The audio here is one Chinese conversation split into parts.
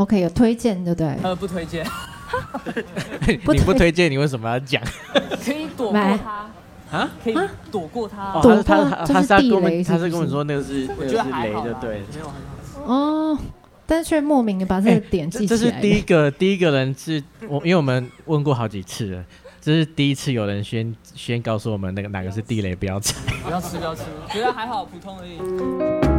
OK，有推荐对不对？呃，不推荐，不 你不推荐，你为什么要讲？可以躲过来它啊？可以躲过它。哦，躲他是他是地雷们，他是跟我说那个是我觉得那个是雷的对。没有很好。哦，但是却莫名的把这个点记这这是起来了。第一个第一个人是我，因为我们问过好几次了，这是第一次有人先先告诉我们那个哪个是地雷，不要踩。不要吃，不要吃，觉得还好，普通而已。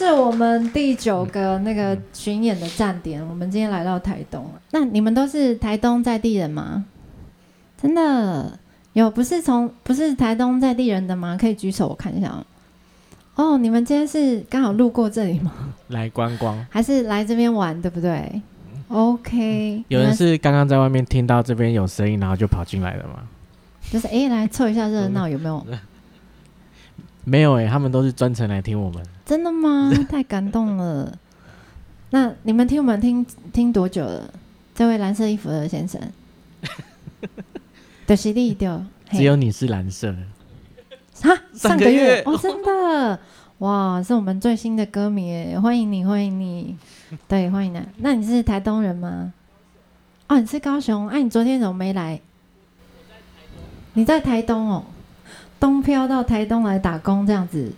是我们第九个那个巡演的站点，我们今天来到台东。那你们都是台东在地人吗？真的有不是从不是台东在地人的吗？可以举手我看一下哦。哦，你们今天是刚好路过这里吗？来观光，还是来这边玩，对不对？OK，有人是刚刚在外面听到这边有声音，然后就跑进来了吗？就是哎、来凑一下热闹，有没有？没有哎、他们都是专程来听我们。真的吗？太感动了。那你们听我们听听多久了？这位蓝色衣服的先生，的实力丢，嘿只有你是蓝色的，哈上上个个月月哦，真的哇，是我们最新的歌迷耶，欢迎你，欢迎你，对，欢迎你。那你是台东人吗？哦，你是高雄，哎、你昨天怎么没来？你在台东哦，东漂到台东来打工这样子。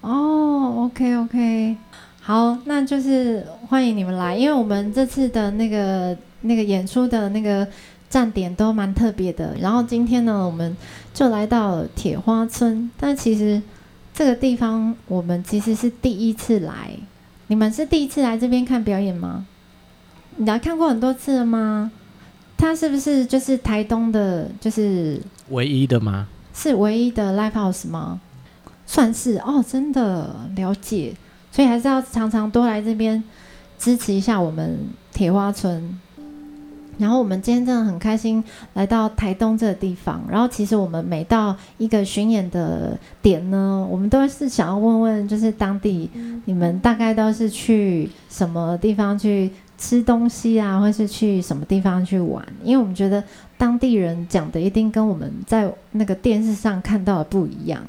哦，OK OK，好，那就是欢迎你们来，因为我们这次的那个那个演出的那个站点都蛮特别的。然后今天呢，我们就来到了铁花村，但其实这个地方我们其实是第一次来。你们是第一次来这边看表演吗？你来看过很多次了吗？它是不是就是台东的，就是唯一的吗？是唯一的 live house 吗？算是哦，真的了解，所以还是要常常多来这边支持一下我们铁花村。然后我们今天真的很开心来到台东这个地方。然后其实我们每到一个巡演的点呢，我们都是想要问问，就是当地你们大概都是去什么地方去吃东西啊，或是去什么地方去玩？因为我们觉得当地人讲的一定跟我们在那个电视上看到的不一样，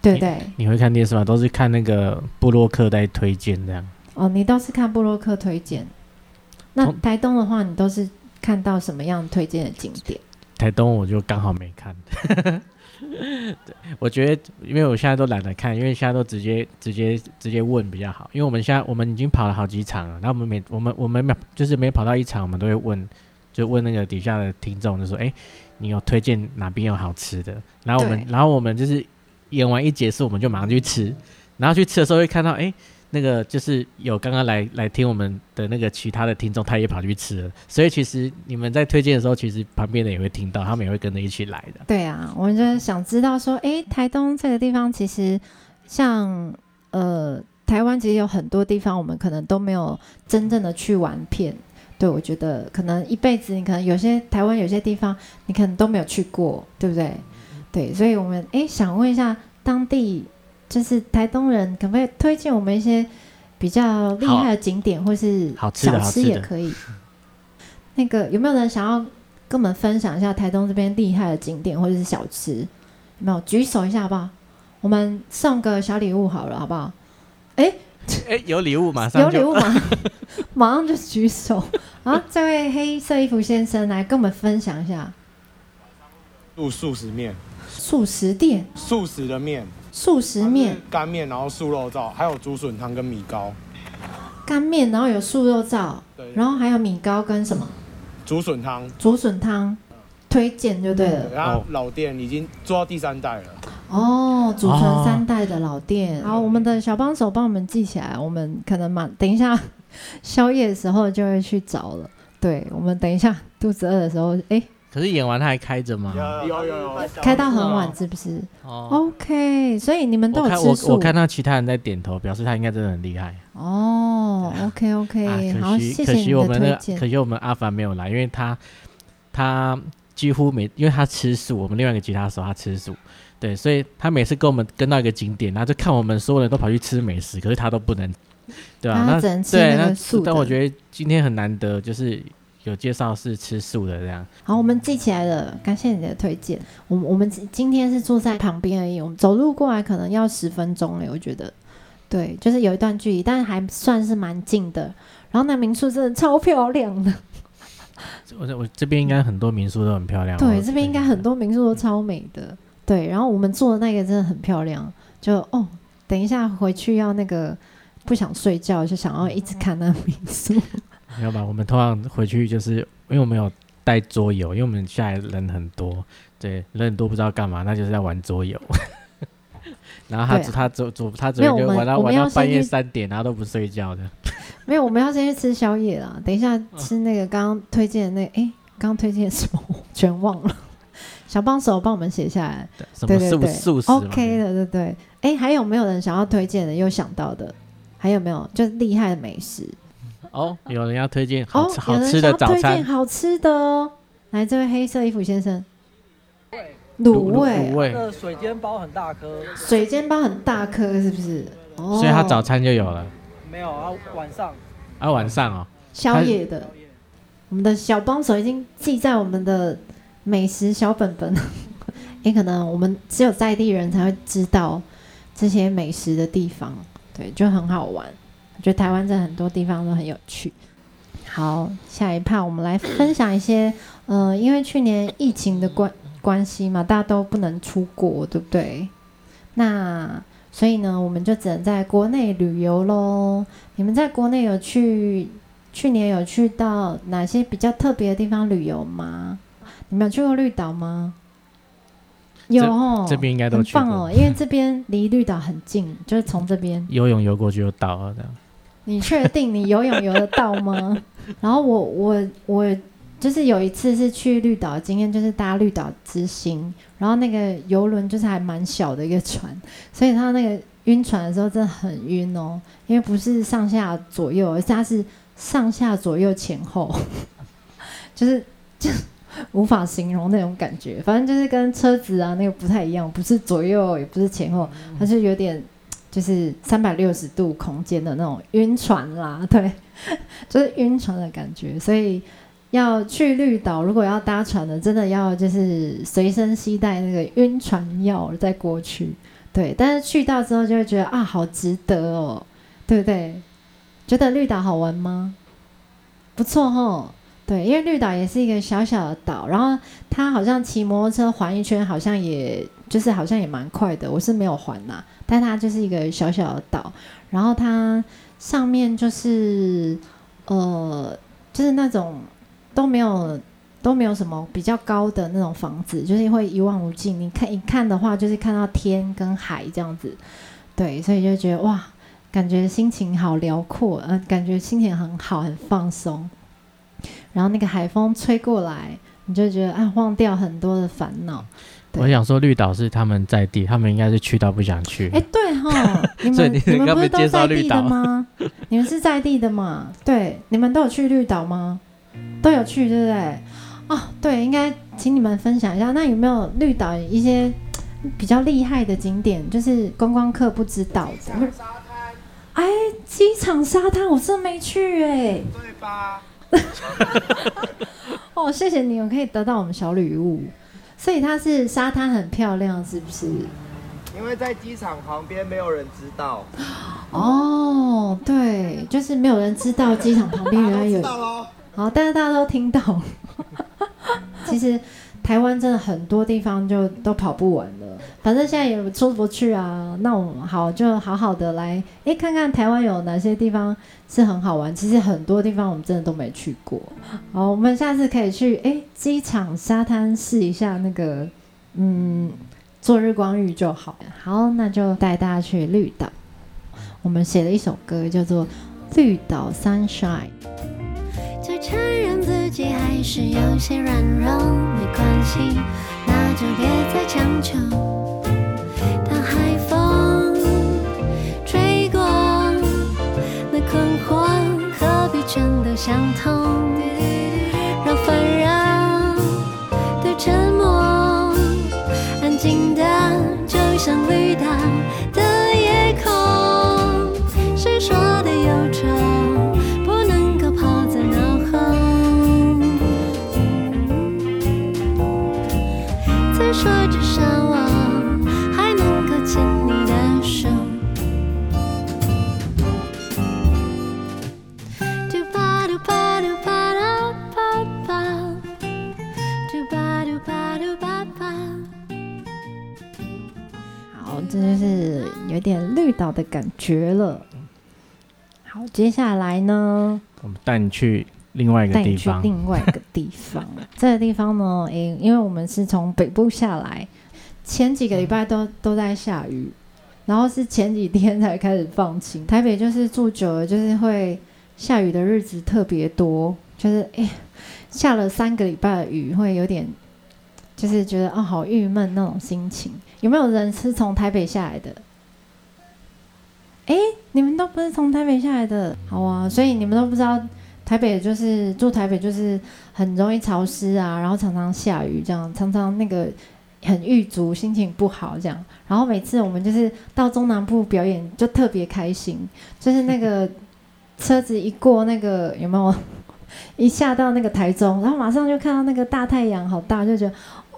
对不对？你会看电视吗？都是看那个布洛克在推荐这样。哦，你都是看布洛克推荐。那台东的话，你都是看到什么样推荐的景点？台东我就刚好没看。对，我觉得因为我现在都懒得看，因为现在都直接直接直接问比较好。因为我们现在我们已经跑了好几场了，然后我们每我们我们每就是每跑到一场，我们都会问，就问那个底下的听众，就说：“哎、你有推荐哪边有好吃的？”然后我们然后我们就是演完一结束，我们就马上去吃，然后去吃的时候会看到，哎、那个就是有刚刚来来听我们的那个其他的听众，他也跑去吃了，所以其实你们在推荐的时候，其实旁边的也会听到，他们也会跟着一起来的。对啊，我们就是想知道说，诶，台东这个地方其实像呃台湾其实有很多地方，我们可能都没有真正的去玩遍。对，我觉得可能一辈子，你可能有些台湾有些地方，你可能都没有去过，对不对？对，所以我们诶想问一下当地就是台东人，可不可以推荐我们一些比较厉害的景点，或是好吃的小吃也可以？那个有没有人想要跟我们分享一下台东这边厉害的景点或者是小吃？有没有举手一下好不好？我们送个小礼物好了，好不好？哎哎、有礼物马上有礼物吗？马上就举手啊！这位黑色衣服先生来跟我们分享一下素素食面，素食店、素食的面，素食面。干面，然后素肉燥，还有竹笋汤跟米糕。干面，然后有素肉燥，对，然后还有米糕跟什么竹笋汤，竹笋汤，推荐就对了。然后老店已经做到第三代了。哦，祖传三代的老店。好，我们的小帮手帮我们记起来，我们可能嘛，等一下 宵夜的时候就会去找了。对，我们等一下肚子饿的时候，哎，可是演完他还开着吗？有有有，开到很晚是不是哦，？OK，所以你们都我看我有吃素我看到其他人在点头，表示他应该真的很厉害。哦，OK 啊，OK，好，可惜可谢谢你的惜我们那个推荐。可惜我们阿凡没有来，因为他他几乎每因为他吃素，我们另外一个吉他手他吃素，对，所以他每次跟我们跟到一个景点，然后就看我们所有人都跑去吃美食，可是他都不能，对吧、那对，那但我觉得今天很难得，就是有介绍是吃素的这样。好，我们记起来了，感谢你的推荐。我们我们今今天是坐在旁边而已，我们走路过来可能要十分钟哎，我觉得，对，就是有一段距离，但是还算是蛮近的。然后那民宿真的超漂亮的，我我这边应该很多民宿都很漂亮。对，这边应该很多民宿都超美的。对，然后我们住的那个真的很漂亮，就哦，等一下回去要那个不想睡觉，就想要一直看那个民宿。没有吧？我们通常回去就是因为我们有带桌游，因为我们下来人很多，对，人很多不知道干嘛，那就是在玩桌游。然后他、他昨昨他昨没有我们天就玩到玩到半夜三点，然后都不睡觉的。没有，我们要先去吃宵夜啦。等一下吃那个刚刚推荐的那，哎、刚刚推荐什么？我全忘了。小帮手帮我们写下来。对对对素食嘛？OK 的，对对。哎、还有没有人想要推荐的？有想到的？还有没有？就是厉害的美食哦，有人要推荐好哦吃、，好吃的早餐推荐餐，好吃的哦。来，这位黑色衣服先生，卤卤味。卤，味，那水煎包很大颗，水煎包很大颗，是不是？哦，所以他早餐就有了。没有啊，晚上。啊，晚上哦，宵夜的。我们的小帮手已经记在我们的美食小本本，也可能我们只有在地人才会知道这些美食的地方，对，就很好玩。我觉得台湾在很多地方都很有趣。好，下一趴我们来分享一些，呃，因为去年疫情的关关系嘛，大家都不能出国，对不对？那所以呢，我们就只能在国内旅游喽。你们在国内有去去年有去到哪些比较特别的地方旅游吗？你们有去过绿岛吗？有哦，这边应该都去过棒哦，因为这边离绿岛很近，就是从这边。游泳游过去就到了这样。你确定你游泳游得到吗？然后我我我就是有一次是去绿岛的经验，就是搭绿岛之星，然后那个游轮就是还蛮小的一个船，所以它那个晕船的时候真的很晕哦，因为不是上下左右，而是它是上下左右前后，就是就无法形容那种感觉，反正就是跟车子啊那个不太一样，不是左右也不是前后，它是有点就是三百六十度空间的那种晕船啦，对，就是晕船的感觉。所以要去绿岛，如果要搭船的，真的要就是随身携带那个晕船药再过去。对，但是去到之后就会觉得啊，好值得哦，对不对？觉得绿岛好玩吗？不错哦。对，因为绿岛也是一个小小的岛，然后它好像骑摩托车环一圈，好像也就是好像也蛮快的。我是没有环呐、但它就是一个小小的岛，然后它上面就是呃，就是那种都没有都没有什么比较高的那种房子，就是会一望无际。你看一看的话，就是看到天跟海这样子，对，所以就觉得哇，感觉心情好辽阔，呃，感觉心情很好，很放松。然后那个海风吹过来，你就觉得啊，忘掉很多的烦恼。对我想说绿岛是他们在地，他们应该是去到不想去。哎，对哈，你所以们你你们不是都介绍绿在地的岛吗？你们是在地的嘛？对，你们都有去绿岛吗？都有去，对不对？哦，对，应该请你们分享一下。那有没有绿岛一些比较厉害的景点，就是观光客不知道的？哎，机场沙滩我真没去哎。对吧？哦，谢谢你，我可以得到我们小礼物。所以它是沙滩很漂亮，是不是？因为在机场旁边没有人知道，哦，对，就是没有人知道机场旁边原来有，喽。好，但是大家都听到。其实台湾真的很多地方就都跑不完了，反正现在也出不去啊，那我们好就好好的来，哎，看看台湾有哪些地方是很好玩。其实很多地方我们真的都没去过。好，我们下次可以去哎机场沙滩试一下那个，嗯，做日光浴就好。好，那就带大家去绿岛。我们写了一首歌叫做《绿岛 Sunshine》。就承认自己还是有些软弱，没关系，那就别再强求。当海风吹过，那困惑何必全都想通？就是有点绿岛的感觉了。好，接下来呢，我们带你去另外一个地方，另外一个地方。这个地方呢，诶，因为我们是从北部下来，前几个礼拜都都在下雨，然后是前几天才开始放晴。台北就是住久了，就是会下雨的日子特别多，就是诶，下了三个礼拜的雨，会有点就是觉得啊、好郁闷那种心情。有没有人是从台北下来的？诶，你们都不是从台北下来的，好啊，所以你们都不知道台北就是住台北就是很容易潮湿啊，然后常常下雨，这样常常那个很郁卒，心情不好这样。然后每次我们就是到中南部表演就特别开心，就是那个 车子一过那个有没有 一下到那个台中，然后马上就看到那个大太阳好大，就觉得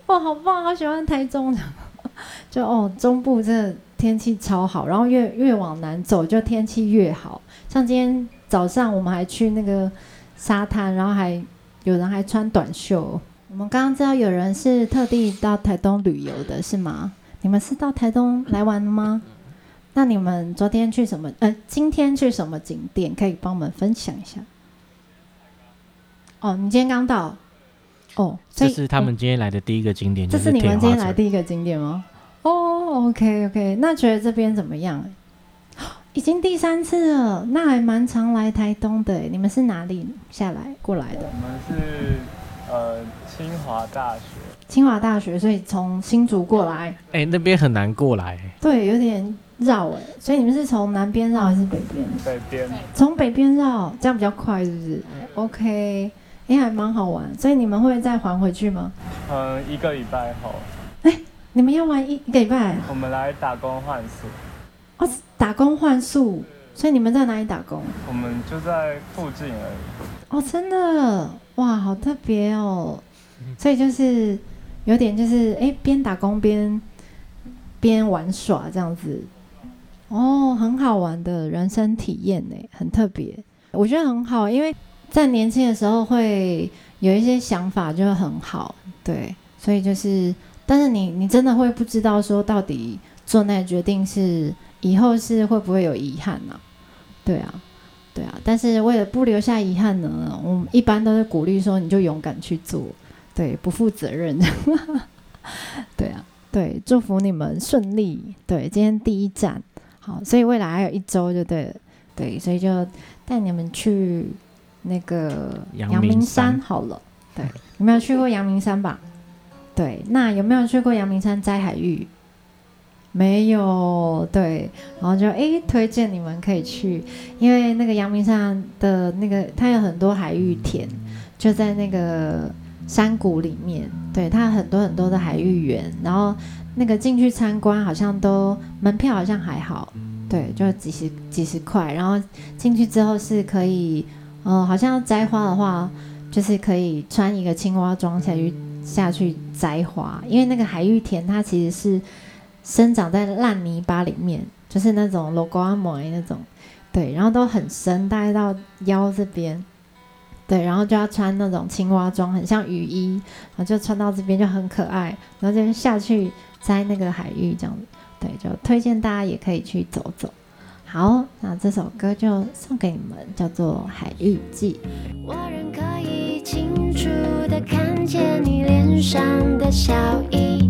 哇好棒，好喜欢台中。就哦中部这天气超好，然后越越往南走就天气越好。像今天早上我们还去那个沙滩，然后还有人还穿短袖。我们刚刚知道有人是特地到台东旅游的，是吗？你们是到台东来玩的吗？那你们昨天去什么？呃，今天去什么景点？可以帮我们分享一下。哦，你今天刚到。哦，这是他们今天来的第一个景点，这就是你们今天来第一个景点吗？哦，OK OK，那觉得这边怎么样？已经第三次了，那还蛮常来台东的耶。你们是哪里下来过来的？我们是呃清华大学，清华大学，所以从新竹过来，哎、那边很难过来，对，有点绕哎。所以你们是从南边绕还是北边？北边从北边绕，这样比较快，是不是？OK，哎、还蛮好玩。所以你们会再还回去吗？嗯一个礼拜后，哎你们要玩一一个礼拜我们来打工换宿，哦，打工换宿。所以你们在哪里打工？我们就在附近而已。哦，真的哇，好特别哦！所以就是有点就是哎，边打工边边玩耍这样子，哦，很好玩的人生体验呢，很特别，我觉得很好，因为在年轻的时候会有一些想法，就会很好，对，所以就是，但是你你真的会不知道说到底做那个决定是以后是会不会有遗憾呢、对啊。对啊，但是为了不留下遗憾呢，我们一般都是鼓励说你就勇敢去做，对，不负责任。对啊，对，祝福你们顺利。对，今天第一站，好，所以未来还有一周就对了，对，所以就带你们去那个阳阳明明山山好了。对，你没有去过阳明山吧？对，那有没有去过阳明山摘海芋？没有，对，然后就诶推荐你们可以去，因为那个阳明山的那个它有很多海芋田，就在那个山谷里面，对，它有很多很多的海芋园，然后那个进去参观好像都门票好像还好，对，就几十几十块，然后进去之后是可以，呃，好像摘花的话，就是可以穿一个青蛙装下去下去摘花，因为那个海芋田它其实是生长在烂泥巴里面，就是那种 logo 阿摩那种，对，然后都很深，大概到腰这边，对，然后就要穿那种青蛙装，很像雨衣，然后就穿到这边就很可爱，然后就下去摘那个海芋这样子。对，就推荐大家也可以去走走。好，那这首歌就送给你们，叫做《海日记》。我仍可以清楚的看见你脸上的笑意。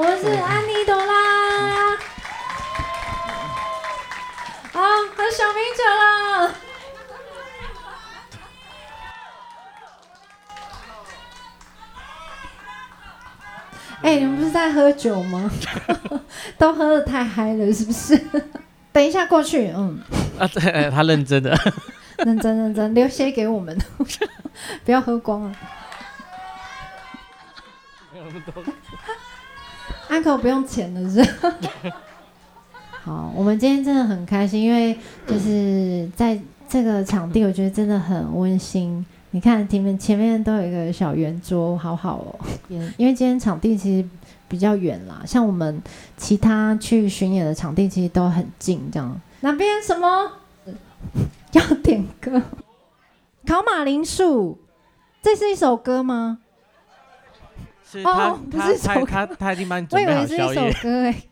我是安妮朵拉。好，喝小明酒了。哎、你们不是在喝酒吗？都喝的太嗨了，是不是？等一下过去，嗯，啊，对，他认真的。认真认真，留些给我们，不要喝光了。安可不用钱了是不是？好，我们今天真的很开心，因为就是在这个场地，我觉得真的很温馨。你看前面前面都有一个小圆桌，好好哦。因为今天场地其实比较远啦，像我们其他去巡演的场地其实都很近，这样。哪边什么？要点歌？烤马铃薯，这是一首歌吗？是他哦不他是首歌他他他已经帮你我以为是一首。歌哎。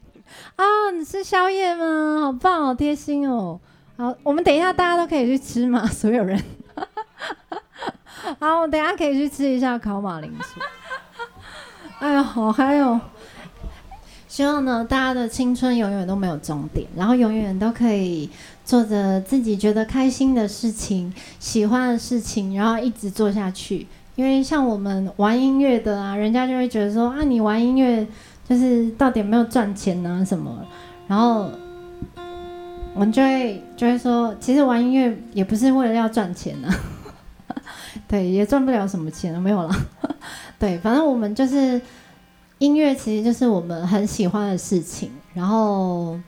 啊，你吃宵夜吗？好棒，好贴心哦。好，我们等一下大家都可以去吃嘛，所有人。好，我等一下可以去吃一下烤马铃薯。哎呀，好嗨哦！希望呢，大家的青春永远都没有终点，然后永远都可以做着自己觉得开心的事情、喜欢的事情，然后一直做下去。因为像我们玩音乐的啊，人家就会觉得说啊，你玩音乐就是到底有没有赚钱啊、什么？然后我们就会就会说，其实玩音乐也不是为了要赚钱啊、对，也赚不了什么钱，没有啦。对，反正我们就是音乐，其实就是我们很喜欢的事情。然后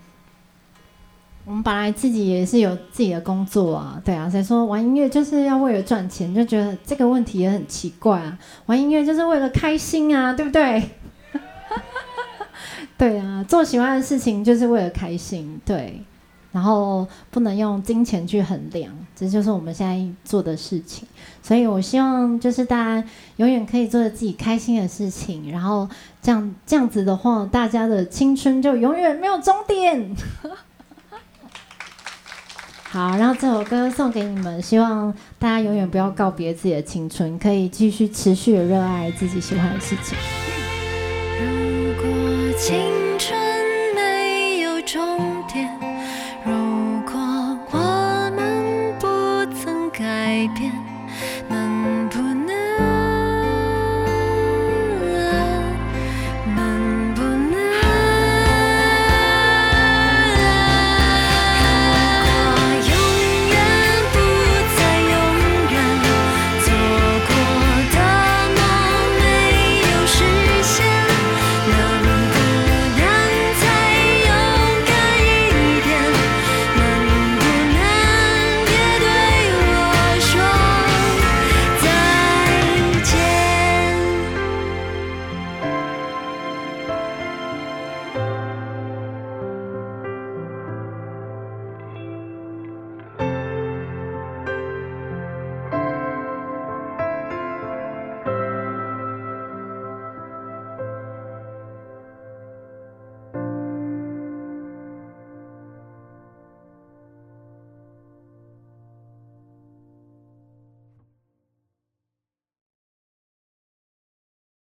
我们本来自己也是有自己的工作啊，对啊，所以说玩音乐就是要为了赚钱，就觉得这个问题也很奇怪啊。玩音乐就是为了开心啊，对不对？对啊，做喜欢的事情就是为了开心，对。然后不能用金钱去衡量，这就是我们现在做的事情。所以我希望就是大家永远可以做自己开心的事情，然后这样这样子的话，大家的青春就永远没有终点。好然后这首歌送给你们希望大家永远不要告别自己的青春可以继续持续的热爱自己喜欢的事情。如果青春没有终